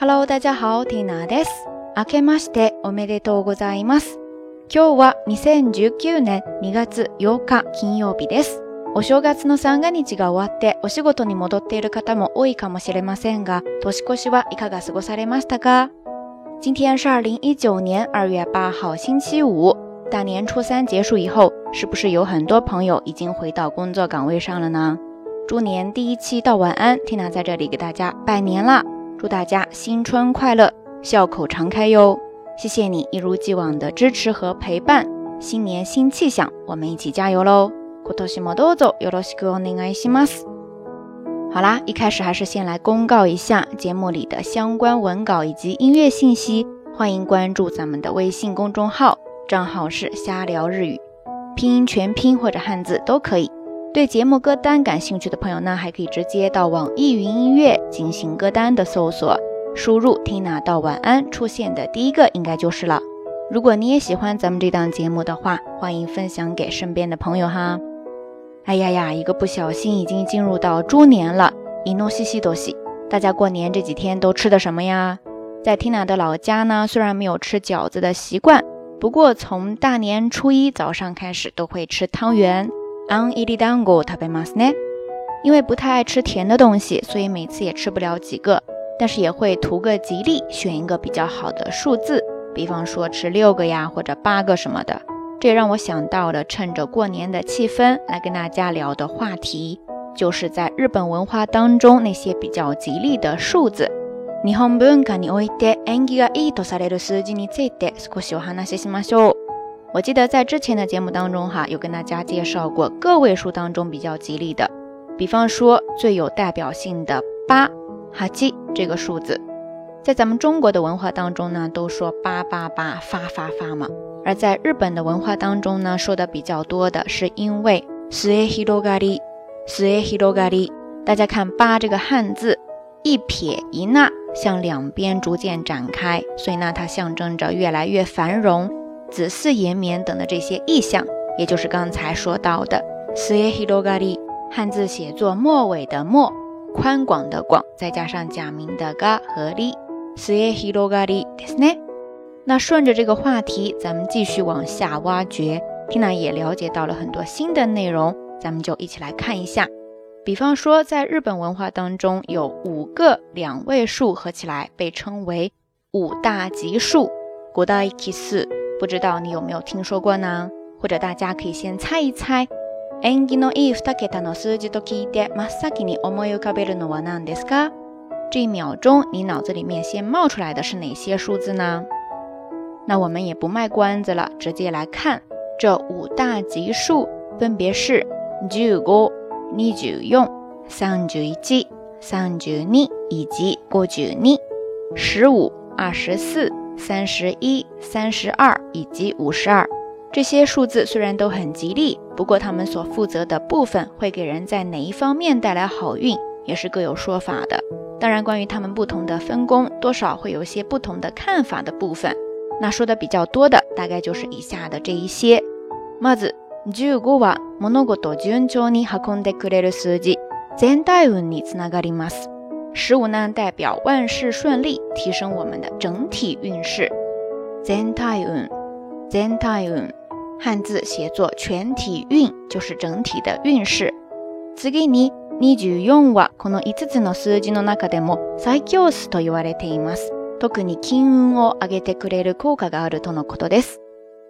Hello，大家好、ティナです。明けましておめでとうございます。今日は2019年2月8日金曜日です。お正月の三が日が終わってお仕事に戻っている方も多いかもしれませんが、年越しはいかが過ごされましたか今天是2019年2月8日星期五。大年初三结束以后，是不是有很多朋友已经回到工作岗位上了呢？猪年第一期到晚安，Tina 在这里给大家拜年啦！祝大家新春快乐，笑口常开哟！谢谢你一如既往的支持和陪伴，新年新气象，我们一起加油喽！好啦，一开始还是先来公告一下节目里的相关文稿以及音乐信息，欢迎关注咱们的微信公众号，账号是“瞎聊日语”，拼音全拼或者汉字都可以。对节目歌单感兴趣的朋友呢，还可以直接到网易云音乐进行歌单的搜索，输入 “Tina 到晚安”出现的第一个应该就是了。如果你也喜欢咱们这档节目的话，欢迎分享给身边的朋友哈。哎呀呀，一个不小心已经进入到猪年了，一诺西西多西，大家过年这几天都吃的什么呀？在 Tina 的老家呢，虽然没有吃饺子的习惯，不过从大年初一早上开始都会吃汤圆。俺伊利蛋糕特别 mas 呢，因为不太爱吃甜的东西，所以每次也吃不了几个。但是也会图个吉利，选一个比较好的数字，比方说吃六个呀，或者八个什么的。这也让我想到了，趁着过年的气氛来跟大家聊的话题，就是在日本文化当中那些比较吉利的数字。我记得在之前的节目当中，哈，有跟大家介绍过个位数当中比较吉利的，比方说最有代表性的八，哈吉这个数字，在咱们中国的文化当中呢，都说八八八发发发嘛。而在日本的文化当中呢，说的比较多的是因为死エヒロガリ死エヒロガリ。大家看八这个汉字，一撇一捺向两边逐渐展开，所以呢，它象征着越来越繁荣。子嗣延绵等的这些意象，也就是刚才说到的四叶 e h i r o g a 汉字写作末尾的“末”，宽广的“广”，再加上假名的 “ga” 和 l i 叶 u e h i o g a ですね。那顺着这个话题，咱们继续往下挖掘，听娜也了解到了很多新的内容，咱们就一起来看一下。比方说，在日本文化当中，有五个两位数合起来被称为“五大吉数”，五大吉数。不知道你有没有听说过呢？或者大家可以先猜一猜。这一秒钟，你脑子里面先冒出来的是哪些数字呢？那我们也不卖关子了，直接来看这五大奇数，分别是九个、二九、用三九、一三九、二以及过九二、十五、二十四。三十一、三十二以及五十二，这些数字虽然都很吉利，不过他们所负责的部分会给人在哪一方面带来好运，也是各有说法的。当然，关于他们不同的分工，多少会有些不同的看法的部分。那说的比较多的，大概就是以下的这一些。まず、十五は物事を順調に運んでくれる数字、全体運に繋がります。十五呢，代表万事顺利，提升我们的整体运势。整体运，整体运，汉字写作全体运，就是整体的运势。次に、二十四用は、可能一次の数字金の中でも最強クと言われています。特に金運を上げてくれる効果があるとのことです。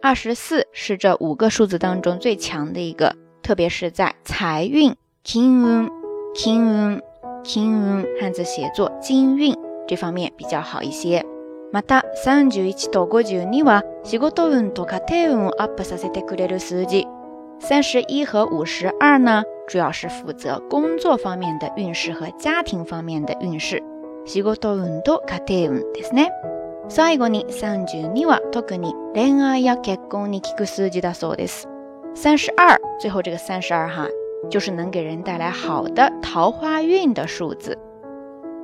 二十四是这五个数字当中最强的一个，特别是在财运、金运、金运。金運、汉字写作金運这方面比较好一些。また三十一と五十二は仕事運と家庭運をアップさせてくれる数字。三十一和五十二呢，主要是负责工作方面的運势和家庭方面的運势，仕事運と家庭運ですね。最後に三十二は特に恋愛や結婚に効く数字だそうです。三十二，最後这个三十二哈。就是能给人带来好的桃花运的数字，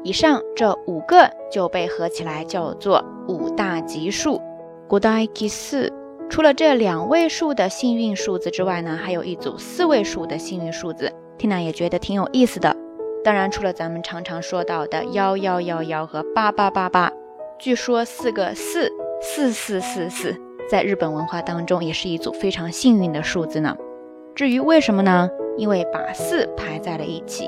以上这五个就被合起来叫做五大吉数。Good l k 四，除了这两位数的幸运数字之外呢，还有一组四位数的幸运数字。听娜也觉得挺有意思的。当然，除了咱们常常说到的幺幺幺幺和八八八八，据说四个四四四四四，在日本文化当中也是一组非常幸运的数字呢。至于为什么呢？因为把四排在了一起，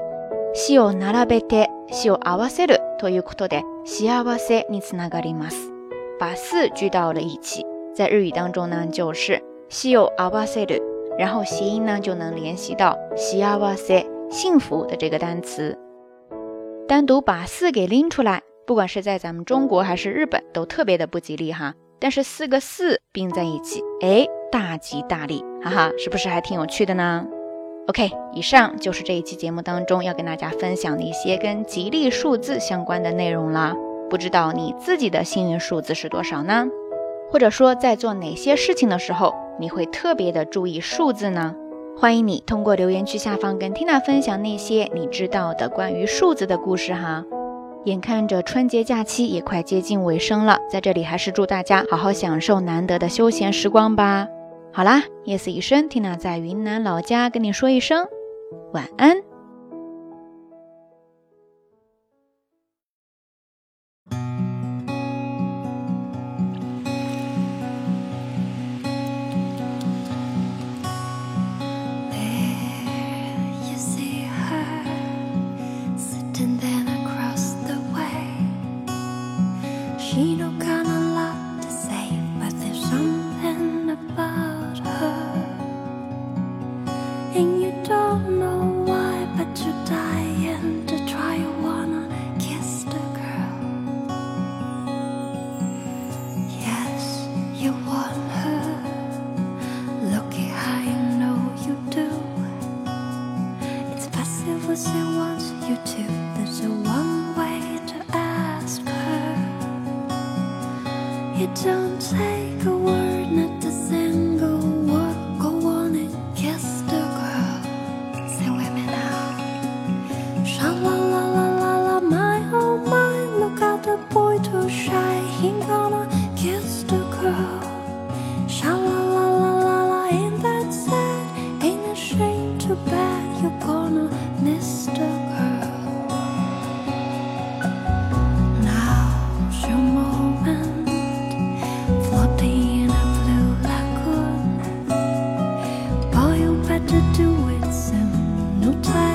把四聚到了一起，在日语当中呢，就是西有合わせる，然后谐音呢就能联系到幸せ、幸福的这个单词。单独把四给拎出来，不管是在咱们中国还是日本，都特别的不吉利哈。但是四个四并在一起，哎，大吉大利。哈哈，是不是还挺有趣的呢？OK，以上就是这一期节目当中要跟大家分享的一些跟吉利数字相关的内容了。不知道你自己的幸运数字是多少呢？或者说在做哪些事情的时候你会特别的注意数字呢？欢迎你通过留言区下方跟 Tina 分享那些你知道的关于数字的故事哈。眼看着春节假期也快接近尾声了，在这里还是祝大家好好享受难得的休闲时光吧。好啦，夜色已深，缇娜在云南老家跟你说一声晚安。don't take a word. had to do it soon. No time.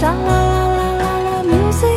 沙啦啦啦啦啦，music。